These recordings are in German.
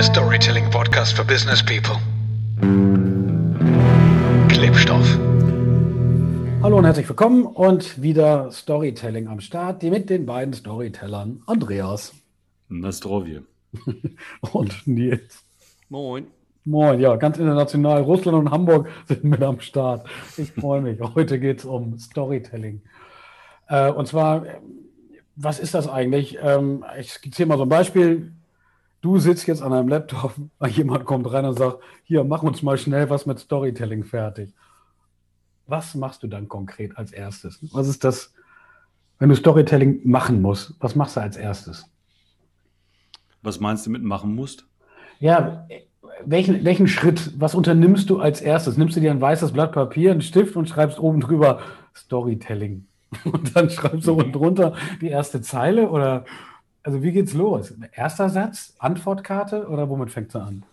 Der Storytelling Podcast für Business People. Klebstoff. Hallo und herzlich willkommen und wieder Storytelling am Start, die mit den beiden Storytellern Andreas Nastrovje. und Nils. Moin. Moin, ja, ganz international. Russland und Hamburg sind mit am Start. Ich freue mich. Heute geht es um Storytelling. Äh, und zwar, was ist das eigentlich? Ähm, ich skizziere mal so ein Beispiel. Du sitzt jetzt an einem Laptop, jemand kommt rein und sagt, hier, mach uns mal schnell was mit Storytelling fertig. Was machst du dann konkret als erstes? Was ist das, wenn du Storytelling machen musst? Was machst du als erstes? Was meinst du mit machen musst? Ja, welchen, welchen Schritt, was unternimmst du als erstes? Nimmst du dir ein weißes Blatt Papier, einen Stift und schreibst oben drüber Storytelling? Und dann schreibst du unten drunter die erste Zeile oder also wie geht's los? Erster Satz, Antwortkarte oder womit fängt sie an?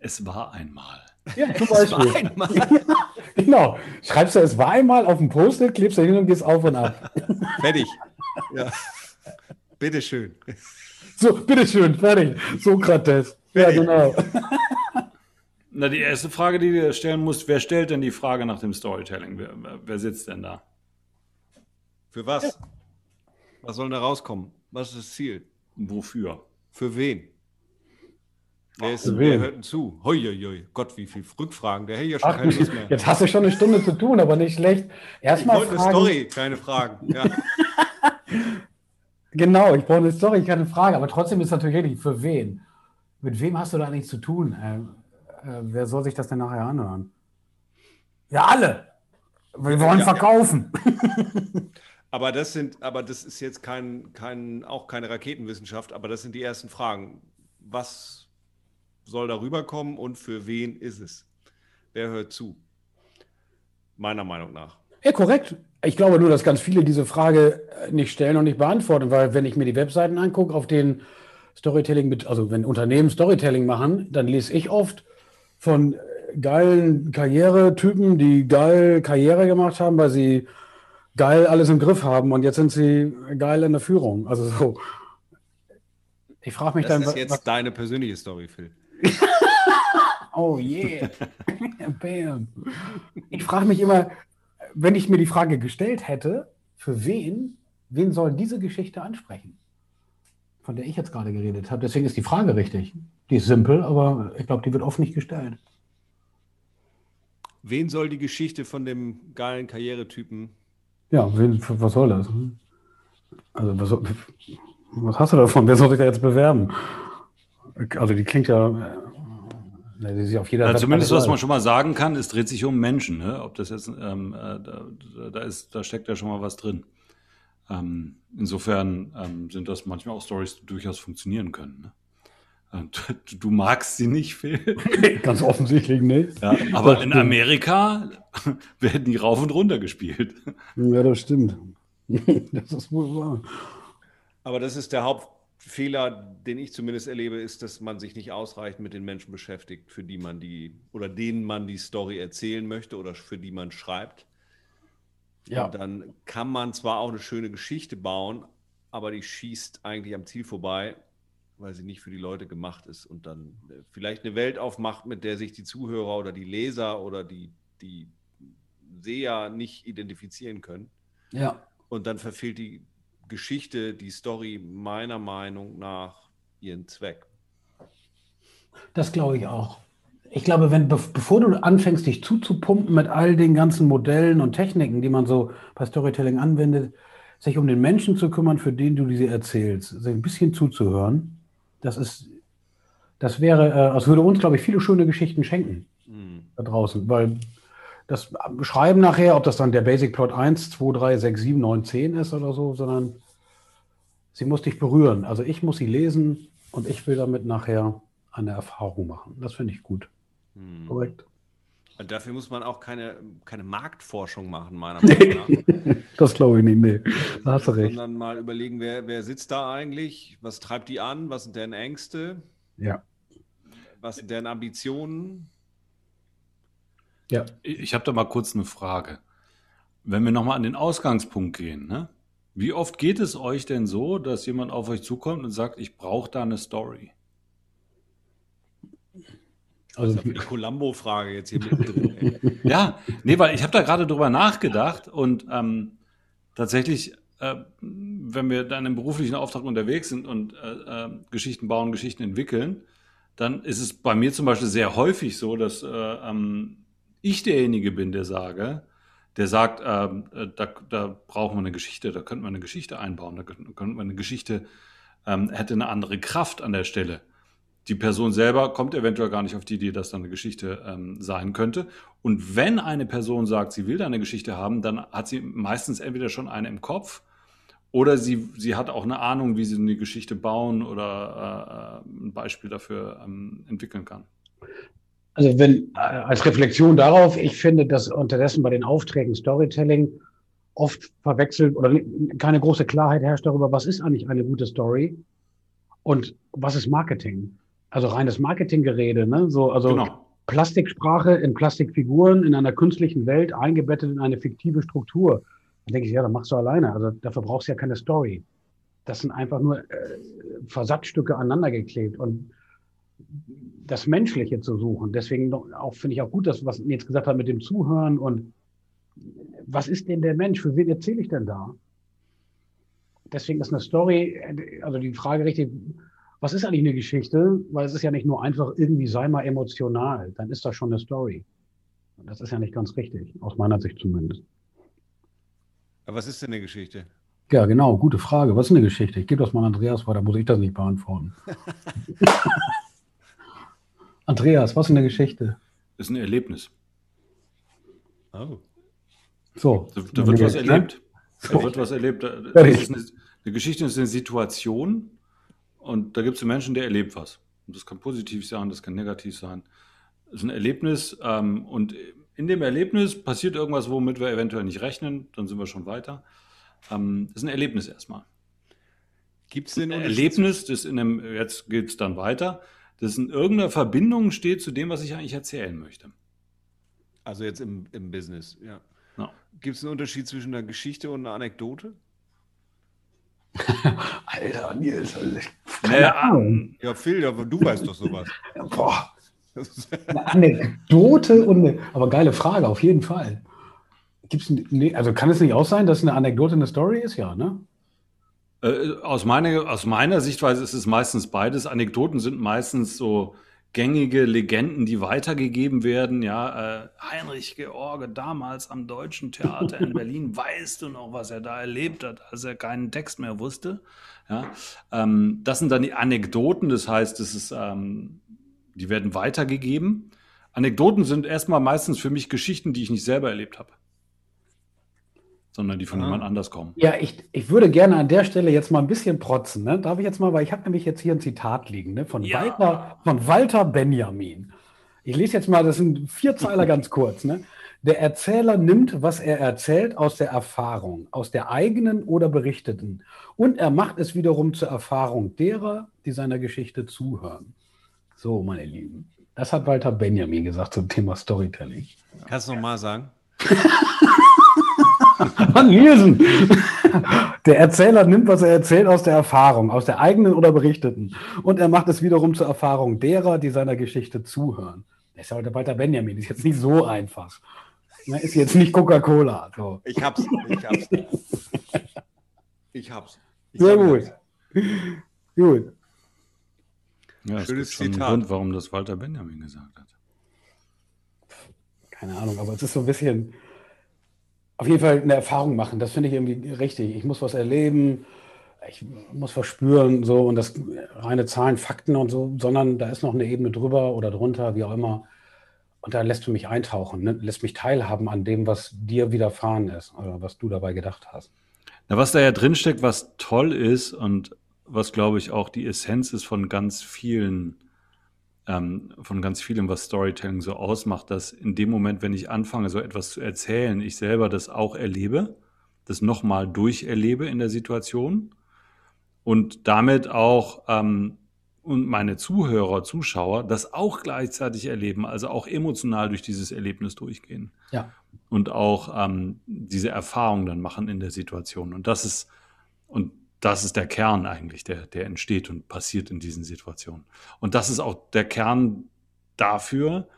Es war einmal. Ja, zum Es Beispiel. war einmal. Genau. Schreibst du, es war einmal auf dem Post-it, klebst da hin und gehst auf und ab. Fertig. Ja. Bitteschön. So, bitteschön, fertig. Sokrates. Ja, Fertig. genau. Na, die erste Frage, die du dir stellen musst, wer stellt denn die Frage nach dem Storytelling? Wer, wer- wer sitzt denn da? Für was? Was soll denn da rauskommen? Was ist das Ziel? Wofür? Für wen? Wer, ist, wer hört zu? Hoi, hoi, hoi. Gott, wie viele Rückfragen. Der hätte ja schon Ach, keine Lust mehr. jetzt hast du schon eine Stunde zu tun, aber nicht schlecht. Ich Erstmal wollte eine fragen. Story, keine Fragen. Ja. Genau, ich brauche eine Story, keine Frage. Aber trotzdem ist natürlich richtig, für wen? Mit wem hast du da eigentlich zu tun? Äh, äh, wer soll sich das denn nachher anhören? Ja, alle. Wir wollen Ja, verkaufen. Aber das sind, aber das ist jetzt kein, kein, auch keine Raketenwissenschaft, aber das sind die ersten Fragen. Was soll da rüberkommen und für wen ist es? Wer hört zu? Meiner Meinung nach. Ja, korrekt. Ich glaube nur, dass ganz viele diese Frage äh, nicht stellen und nicht beantworten, weil wenn ich mir die Webseiten angucke, auf denen Storytelling also wenn Unternehmen Storytelling machen, dann lese ich oft von äh, geilen Karrieretypen, die geil Karriere gemacht haben, weil sie geil alles im Griff haben und jetzt sind sie geil in der Führung. Also so. Ich frage mich Das dann, ist was, jetzt deine persönliche Story, Phil. Oh yeah. Bam. Ich frage mich immer, wenn ich mir die Frage gestellt hätte, für wen, wen soll diese Geschichte ansprechen? Von der ich jetzt gerade geredet habe. Deswegen ist die Frage richtig. Die ist simpel, aber ich glaube, die wird oft nicht gestellt. Wen soll die Geschichte von dem geilen Karrieretypen? Ja, was soll das? Also, was, was hast du davon? Wer soll sich da jetzt bewerben? Also, die klingt ja. Die ja auf jeder Ja, zumindest, was man schon mal sagen kann, es dreht sich um Menschen. Ne? Ob das jetzt, ähm, äh, da, da, ist, da steckt ja schon mal was drin. Ähm, insofern ähm, sind das manchmal auch Stories, die durchaus funktionieren können. Ne? Und Du, du magst sie nicht, Phil. Ganz offensichtlich nicht. Ja, aber Das in stimmt. Amerika werden die rauf und runter gespielt. Ja, das stimmt. Das ist wohl wahr. Aber das ist der Hauptfehler, den ich zumindest erlebe, ist, dass man sich nicht ausreichend mit den Menschen beschäftigt, für die man die oder denen man die Story erzählen möchte oder für die man schreibt. Ja. Und dann kann man zwar auch eine schöne Geschichte bauen, aber die schießt eigentlich am Ziel vorbei, weil sie nicht für die Leute gemacht ist und dann äh, vielleicht eine Welt aufmacht, mit der sich die Zuhörer oder die Leser oder die, die Seher nicht identifizieren können. Ja. Und dann verfehlt die Geschichte, die Story meiner Meinung nach ihren Zweck. Das glaube ich auch. Ich glaube, wenn, be bevor du anfängst, dich zuzupumpen mit all den ganzen Modellen und Techniken, die man so bei Storytelling anwendet, sich um den Menschen zu kümmern, für den du diese erzählst, sich ein bisschen zuzuhören, das ist, das wäre, äh, das würde uns, glaube ich, viele schöne Geschichten schenken da draußen, weil das Schreiben nachher, ob das dann der Basic Plot 1, 2, 3, 6, 7, 9, 10 ist oder so, sondern sie muss dich berühren. Also ich muss sie lesen und ich will damit nachher eine Erfahrung machen. Das finde ich gut. Korrekt. Und dafür muss man auch keine, keine Marktforschung machen, meiner Meinung nach. Das glaube ich nicht. Nee. Da hast du recht. Sondern mal überlegen, wer, wer sitzt da eigentlich? Was treibt die an? Was sind deren Ängste? Ja. Was sind deren Ambitionen? Ja. Ich habe da mal kurz eine Frage. Wenn wir nochmal an den Ausgangspunkt gehen, ne? wie oft geht es euch denn so, dass jemand auf euch zukommt und sagt, ich brauche da eine Story? Also eine Columbo-Frage jetzt hier mittendrin. ja, nee, weil ich habe da gerade drüber nachgedacht und ähm, tatsächlich, äh, wenn wir dann im beruflichen Auftrag unterwegs sind und äh, äh, Geschichten bauen, Geschichten entwickeln, dann ist es bei mir zum Beispiel sehr häufig so, dass äh, ähm, ich derjenige bin, der sage, der sagt, ähm, äh, da, da brauchen wir eine Geschichte, da könnten wir eine Geschichte einbauen, da könnten wir eine Geschichte, ähm, hätte eine andere Kraft an der Stelle. Die Person selber kommt eventuell gar nicht auf die Idee, dass da eine Geschichte ähm, sein könnte. Und wenn eine Person sagt, sie will da eine Geschichte haben, dann hat sie meistens entweder schon eine im Kopf oder sie, sie hat auch eine Ahnung, wie sie eine Geschichte bauen oder äh, äh ein Beispiel dafür ähm, entwickeln kann. Also wenn äh, als Reflexion darauf, ich finde, dass unterdessen bei den Aufträgen Storytelling oft verwechselt oder keine große Klarheit herrscht darüber, was ist eigentlich eine gute Story und was ist Marketing. Also reines Marketinggerede, ne? So, also genau. Plastiksprache in Plastikfiguren in einer künstlichen Welt eingebettet in eine fiktive Struktur. Dann denke ich, ja, das machst du alleine. Also dafür brauchst du ja keine Story. Das sind einfach nur äh, Versatzstücke aneinander geklebt. Und das Menschliche zu suchen. Deswegen auch finde ich auch gut, dass was jetzt gesagt hat mit dem Zuhören und was ist denn der Mensch? Für wen erzähle ich denn da? Deswegen ist eine Story, also die Frage richtig, was ist eigentlich eine Geschichte? Weil es ist ja nicht nur einfach irgendwie sei mal emotional, dann ist das schon eine Story. Und das ist ja nicht ganz richtig, aus meiner Sicht zumindest. Aber was ist denn eine Geschichte? Ja, genau, gute Frage. Was ist eine Geschichte? Ich gebe das mal an Andreas weiter, muss ich das nicht beantworten. Andreas, was ist eine Geschichte? Ist ein Erlebnis. Oh. So. Da, da wird was erlebt. Da wird was erlebt. Eine, eine, Geschichte ist eine Situation und da gibt es einen Menschen, der erlebt was. Und das kann positiv sein, das kann negativ sein. Das ist ein Erlebnis ähm, und in dem Erlebnis passiert irgendwas, womit wir eventuell nicht rechnen, dann sind wir schon weiter. Ähm, das ist ein Erlebnis erstmal. Gibt es ein Erlebnis, das in einem, jetzt geht es dann weiter, das in irgendeiner Verbindung steht zu dem, was ich eigentlich erzählen möchte. Also jetzt im, im Business, ja. No. Gibt es einen Unterschied zwischen einer Geschichte und einer Anekdote? Alter, Nils, keine Ahnung. Ja, Phil, du weißt doch sowas. Boah. Eine Anekdote und eine, aber geile Frage, auf jeden Fall. Gibt's, nee, also kann es nicht auch sein, dass eine Anekdote eine Story ist? Ja, ne? Äh, aus, meiner, aus meiner Sichtweise ist es meistens beides. Anekdoten sind meistens so gängige Legenden, die weitergegeben werden. Ja, äh, Heinrich George damals am Deutschen Theater in Berlin, weißt du noch, was er da erlebt hat, als er keinen Text mehr wusste? Ja, ähm, das sind dann die Anekdoten. Das heißt, das ist, ähm, die werden weitergegeben. Anekdoten sind erstmal meistens für mich Geschichten, die ich nicht selber erlebt habe sondern die von ja. jemand anders kommen. Ja, ich, ich würde gerne an der Stelle jetzt mal ein bisschen protzen. Ne? Darf ich jetzt mal, weil ich habe nämlich jetzt hier ein Zitat liegen ne? von, ja. Walter, von Walter Benjamin. Ich lese jetzt mal, das sind vier Zeiler ganz kurz. Ne? Der Erzähler nimmt, was er erzählt, aus der Erfahrung, aus der eigenen oder berichteten. Und er macht es wiederum zur Erfahrung derer, die seiner Geschichte zuhören. So, meine Lieben. Das hat Walter Benjamin gesagt zum Thema Storytelling. Kannst du nochmal sagen? Mann, Nielsen. Der Erzähler nimmt, was er erzählt, aus der Erfahrung, aus der eigenen oder berichteten. Und er macht es wiederum zur Erfahrung derer, die seiner Geschichte zuhören. Das ist ja heute Walter Benjamin, ist jetzt nicht so einfach. Ist jetzt nicht Coca-Cola. So. Ich hab's. Ich hab's. Ich hab's. Ich Sehr gut. Gut. Ja, Schönes schon Zitat. Grund, warum das Walter Benjamin gesagt hat. Keine Ahnung, aber es ist so ein bisschen auf jeden Fall eine Erfahrung machen. Das finde ich irgendwie richtig. Ich muss was erleben, ich muss was spüren, so und das reine Zahlen, Fakten und so, sondern da ist noch eine Ebene drüber oder drunter, wie auch immer. Und da lässt du mich eintauchen, ne? lässt mich teilhaben an dem, was dir widerfahren ist oder was du dabei gedacht hast. Na, was da ja drinsteckt, was toll ist und was, glaube ich, auch die Essenz ist von ganz vielen ähm, von ganz vielem, was Storytelling so ausmacht, dass in dem Moment, wenn ich anfange, so etwas zu erzählen, ich selber das auch erlebe, das nochmal durcherlebe in der Situation und damit auch ähm, und meine Zuhörer, Zuschauer das auch gleichzeitig erleben, also auch emotional durch dieses Erlebnis durchgehen. Ja. Und auch ähm, diese Erfahrung dann machen in der Situation. Und das ist, und das ist der Kern eigentlich, der, der entsteht und passiert in diesen Situationen. Und das ist auch der Kern dafür,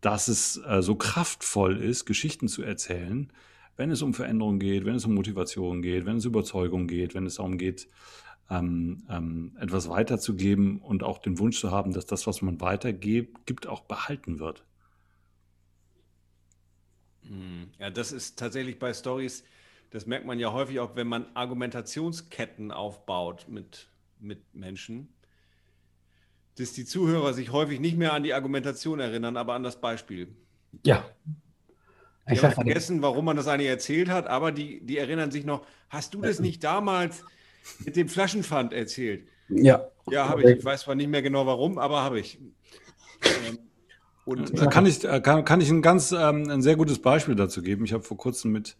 dass es äh, so kraftvoll ist, Geschichten zu erzählen, wenn es um Veränderung geht, wenn es um Motivation geht, wenn es um Überzeugung geht, wenn es darum geht, ähm, ähm, etwas weiterzugeben und auch den Wunsch zu haben, dass das, was man weitergibt, gibt, auch behalten wird. Hm, ja, das ist tatsächlich bei Stories, das merkt man ja häufig auch, wenn man Argumentationsketten aufbaut mit, mit Menschen, dass die Zuhörer sich häufig nicht mehr an die Argumentation erinnern, aber an das Beispiel. Ja. Die haben vergessen, warum man das eigentlich erzählt hat, aber die, die erinnern sich noch, hast du das nicht damals mit dem Flaschenpfand erzählt? Ja. Ja, habe ich. Ich weiß zwar nicht mehr genau warum, aber habe ich. Ähm, und da kann ich, äh, kann, kann ich ein ganz ähm, ein sehr gutes Beispiel dazu geben. Ich habe vor kurzem mit,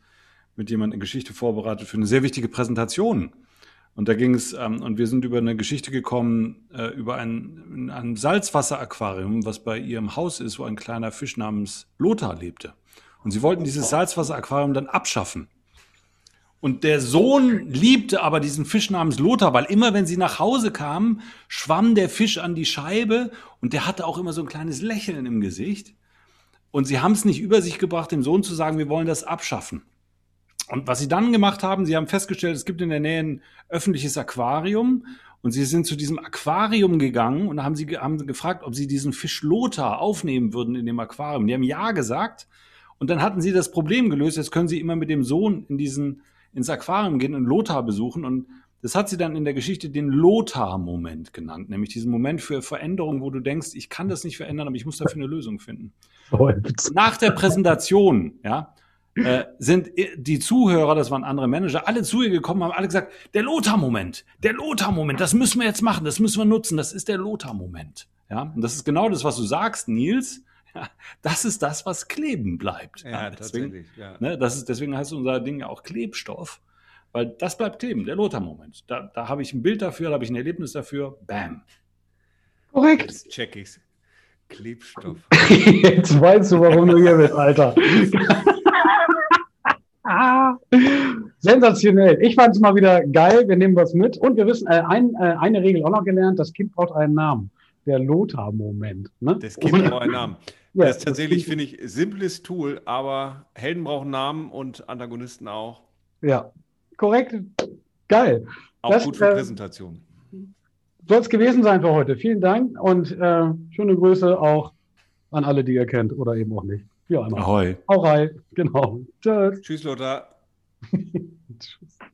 mit jemandem eine Geschichte vorbereitet für eine sehr wichtige Präsentation. Und da ging es, ähm, und wir sind über eine Geschichte gekommen, äh, über ein, ein Salzwasseraquarium, was bei ihrem Haus ist, wo ein kleiner Fisch namens Lothar lebte. Und sie wollten dieses Salzwasseraquarium dann abschaffen. Und der Sohn liebte aber diesen Fisch namens Lothar, weil immer wenn sie nach Hause kamen, schwamm der Fisch an die Scheibe und der hatte auch immer so ein kleines Lächeln im Gesicht. Und sie haben es nicht über sich gebracht, dem Sohn zu sagen, wir wollen das abschaffen. Und was sie dann gemacht haben, sie haben festgestellt, es gibt in der Nähe ein öffentliches Aquarium und sie sind zu diesem Aquarium gegangen und haben sie haben gefragt, ob sie diesen Fisch Lothar aufnehmen würden in dem Aquarium. Die haben ja gesagt und dann hatten sie das Problem gelöst. Jetzt können sie immer mit dem Sohn in diesen ins Aquarium gehen und Lothar besuchen. Und das hat sie dann in der Geschichte den Lothar-Moment genannt, nämlich diesen Moment für Veränderung, wo du denkst, ich kann das nicht verändern, aber ich muss dafür eine Lösung finden. Nach der Präsentation, ja, äh, sind die Zuhörer, das waren andere Manager, alle zu ihr gekommen, haben alle gesagt, der Lothar-Moment, der Lothar-Moment, das müssen wir jetzt machen, das müssen wir nutzen, das ist der Lothar-Moment. Ja, und das ist genau das, was du sagst, Nils. Ja, das ist das, was kleben bleibt. Ja, ja deswegen, ja. Ne, das ist, deswegen heißt unser Ding ja auch Klebstoff, weil das bleibt kleben, der Lothar-Moment. Da, da habe ich ein Bild dafür, da habe ich ein Erlebnis dafür. Bam. Korrekt. Jetzt check ich's. Klebstoff. Jetzt weißt du, warum du hier bist, Alter. Sensationell. Ich fand es mal wieder geil. Wir nehmen was mit. Und wir wissen, äh, ein, äh, eine Regel auch noch gelernt: Das Kind braucht einen Namen. Der Lothar-Moment. Ne? Das Kind braucht einen Namen. Ja, das ist tatsächlich, finde ich, simples Tool, aber Helden brauchen Namen und Antagonisten auch. Ja, korrekt. Geil. Auch das, gut für äh, Präsentation. Soll es gewesen sein für heute. Vielen Dank und äh, schöne Grüße auch an alle, die ihr kennt oder eben auch nicht. Ja, einmal. Ahoi. Ahoi, genau. Tschüss. Tschüss, Lothar. Tschüss.